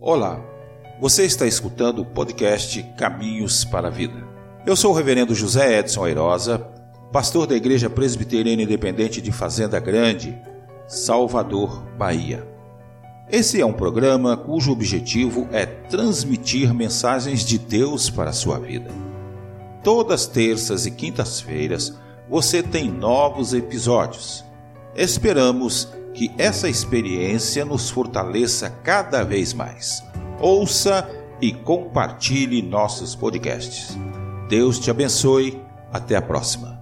Olá, você está escutando o podcast Caminhos para a Vida. Eu sou o reverendo José Edson Airosa, pastor da Igreja Presbiteriana Independente de Fazenda Grande, Salvador, Bahia. Esse é um programa cujo objetivo é transmitir mensagens de Deus para a sua vida. Todas terças e quintas-feiras você tem novos episódios. Esperamos que essa experiência nos fortaleça cada vez mais. Ouça e compartilhe nossos podcasts. Deus te abençoe. Até a próxima.